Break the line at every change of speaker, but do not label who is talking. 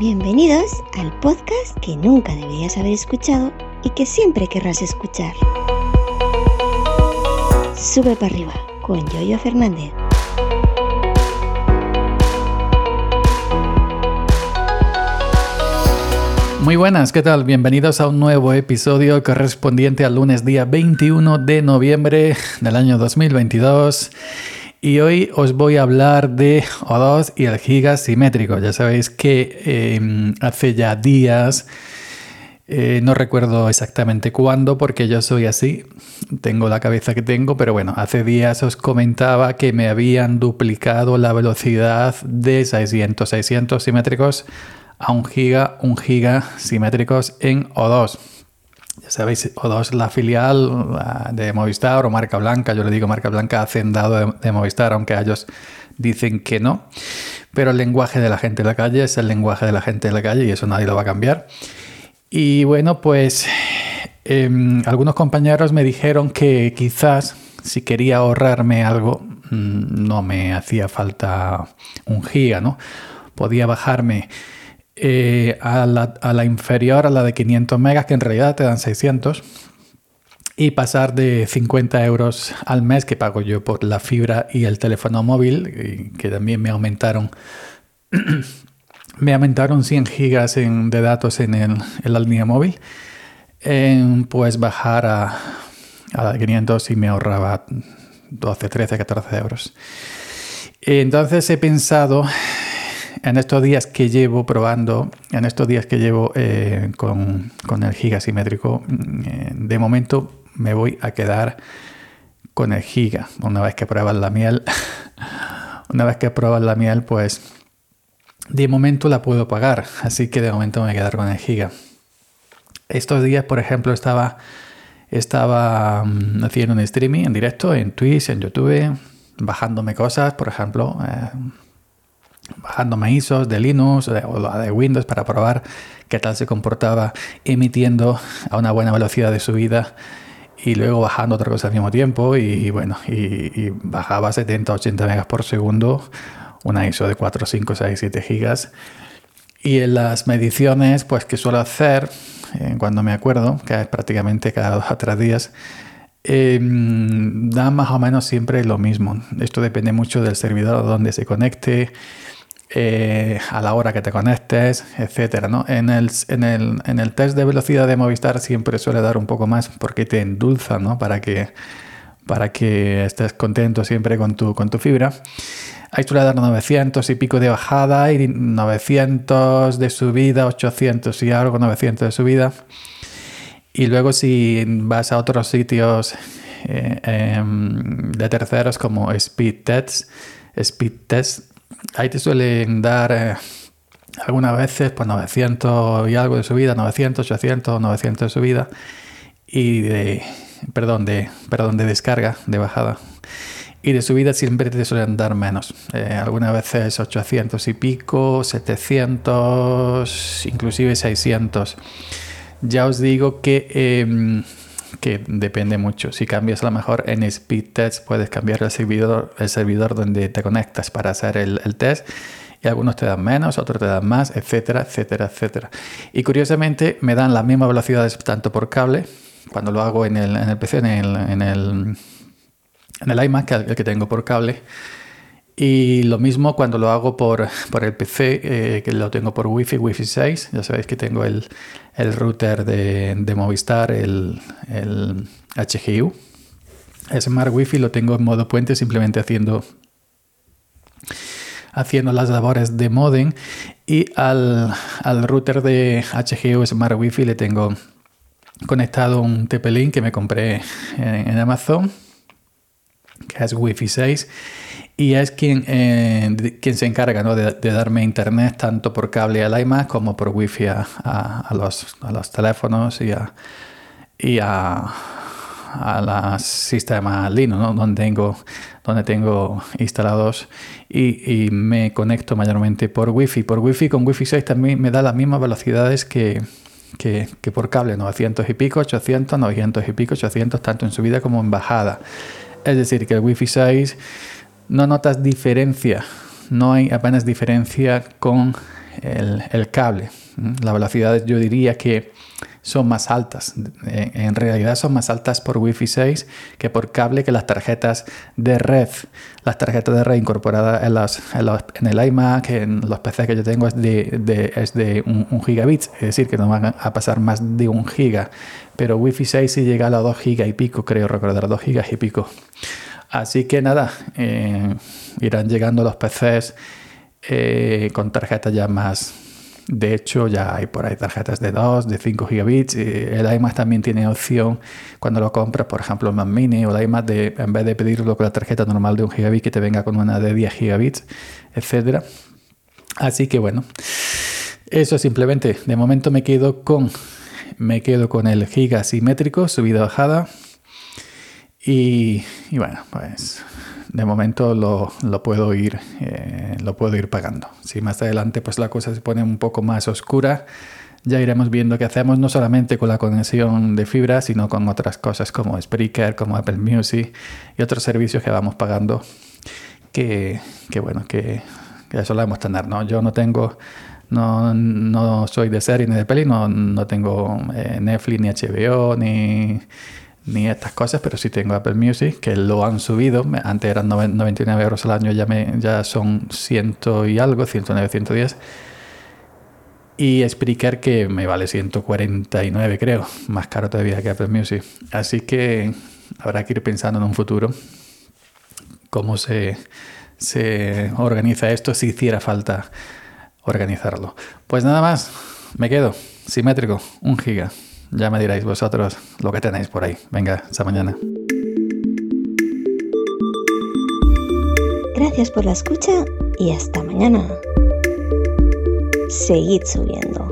Bienvenidos al podcast que nunca deberías haber escuchado y que siempre querrás escuchar. Sube para arriba con Yoyo Fernández.
Muy buenas, ¿qué tal? Bienvenidos a un nuevo episodio correspondiente al lunes día 21 de noviembre del año 2022. Y hoy os voy a hablar de O2 y el giga simétrico. Ya sabéis que em, hace ya días, eh, no recuerdo exactamente cuándo porque yo soy así, tengo la cabeza que tengo, pero bueno, hace días os comentaba que me habían duplicado la velocidad de 600, 600 simétricos a 1 giga, 1 giga simétricos en O2 ya sabéis, O2 es la filial de Movistar o marca blanca. Yo le digo marca blanca hacendado de, Movistar, aunque ellos dicen que no. Pero el lenguaje de la gente de la calle es el lenguaje de la gente de la calle y eso nadie lo va a cambiar. Y bueno, pues em, algunos compañeros me dijeron que quizás si quería ahorrarme algo, mm, no me hacía falta un giga, ¿no? Podía bajarme eh, a, la, inferior, a la de 500 megas, que en realidad te dan 600, y pasar de 50 euros al mes que pago yo por la fibra y el teléfono móvil, que también me aumentaron. me aumentaron 100 gigas de datos en, el, en, la línea móvil, pues bajar a, a 500 y me ahorraba 12, 13, 14 euros. Entonces he pensado en estos días que llevo probando, en estos días que llevo eh, con, el giga simétrico, mm, eh, de momento me voy a quedar con el giga. Una vez que pruebas la miel, una vez que pruebas la miel, pues de momento la puedo pagar. Así que de momento me voy a quedar con el giga. Estos días, por ejemplo, estaba, mm, haciendo un streaming en directo en Twitch, en YouTube, bajándome cosas, por ejemplo. Eh, bajándome ISOs de Linux o de Windows para probar qué tal se comportaba emitiendo a una buena velocidad de subida y luego bajando otra cosa al mismo tiempo y, bueno, y, bajaba 70, 80 megas por segundo, una ISO de 4, 5, 6, 7 gigas. Y en las mediciones, pues que suelo hacer, eh, cuando me acuerdo, que es prácticamente cada dos a tres días, eh, da más o menos siempre lo mismo. Esto depende mucho del servidor donde se conecte, eh, a la hora que te conectes, etcétera. ¿no? En, el, en, el, en, el, test de velocidad de Movistar siempre suele dar un poco más porque te endulza ¿no? para, que, para que estés contento siempre con tu, con tu fibra. Ahí suele dar 900 y pico de bajada y 900 de subida, 800 y algo, 900 de subida. Y luego si vas a otros sitios eh, em, de terceros como Speed Test, Speed Test ahí te suelen dar eh, algunas veces pues 900 y algo de subida, 900, 800, 900 de subida y de, perdón, de, perdón, de descarga, de bajada. Y de subida siempre te suelen dar menos. Eh, algunas veces 800 y pico, 700, inclusive 600. Ya os digo que em, que depende mucho. Si cambias a lo mejor en Speed Test, puedes cambiar el servidor, el servidor donde te conectas para hacer el, test. Y algunos te dan menos, otros te dan más, etcétera, etcétera, etcétera. Y curiosamente me dan las mismas velocidades tanto por cable, cuando lo hago en el, en el PC, en el, en el, en el iMac, el que tengo por cable, y lo mismo cuando lo hago por, por el PC, eh, que lo tengo por Wi-Fi, Wi-Fi 6. Ya sabéis que tengo el, el router de, de, Movistar, el, el HGU. Smart Wi-Fi lo tengo en modo puente, simplemente haciendo, haciendo las labores de modem. Y al, al router de HGU Smart Wi-Fi le tengo conectado un TP-Link que me compré en, en Amazon, que es Wi-Fi 6 y es quien, eh, quien se encarga de, darme internet tanto por cable al iMac como por wifi a, a, los, a los, teléfonos y a, y a, a los sistemas Linux, donde, tengo, donde tengo instalados y, y, me conecto mayormente por wifi. Por wifi con wifi 6 también me da las mismas velocidades que, que, que por cable, 900 y pico, 800, 900 y pico, 800, tanto en subida como en bajada. Es decir, que el wifi 6 no notas diferencia, no hay apenas diferencia con el, cable. Las velocidades yo diría que son más altas. En realidad son más altas por Wi-Fi 6 que por cable que las tarjetas de red. Las tarjetas de red incorporadas en, el iMac, en los PCs que yo tengo, es de, es de un, gigabit, es decir, que no van a pasar más de un giga. Pero Wi-Fi 6 sí llega a los 2 gigas y pico, creo recordar, 2 gigas y pico. Así que nada, eh, irán llegando los PCs eh, con tarjetas ya más. De hecho, ya hay por ahí tarjetas de 2, de 5 gigabits. el iMac también tiene opción cuando lo compras, por ejemplo, el Mac Mini o el iMac, de, en vez de pedirlo con la tarjeta normal de 1 gigabit, que te venga con una de 10 gigabits, etc. Así que bueno, eso simplemente. De momento me quedo con, me quedo con el giga simétrico, subida-bajada y, bueno, pues de momento lo, puedo ir, eh, lo puedo ir pagando. Si más adelante pues la cosa se pone un poco más oscura, ya iremos viendo qué hacemos no solamente con la conexión de fibra, sino con otras cosas como Spreaker, como Apple Music y otros servicios que vamos pagando que, bueno, que, que solemos tener, ¿no? Yo no tengo... No, no soy de serie ni de peli, no, no tengo eh, Netflix ni HBO ni ni estas cosas, pero sí tengo Apple Music, que lo han subido. Antes eran 99 euros al año, ya, me, ya son ciento y algo, 109, 110. Y Spreaker que me vale 149, creo, más caro todavía que Apple Music. Así que habrá que ir pensando en un futuro cómo se, se organiza esto si hiciera falta organizarlo. Pues nada más, me quedo simétrico, un giga. Ya me diréis vosotros lo que tenéis por ahí. Venga, hasta mañana.
Gracias por la escucha y hasta mañana. Seguid subiendo.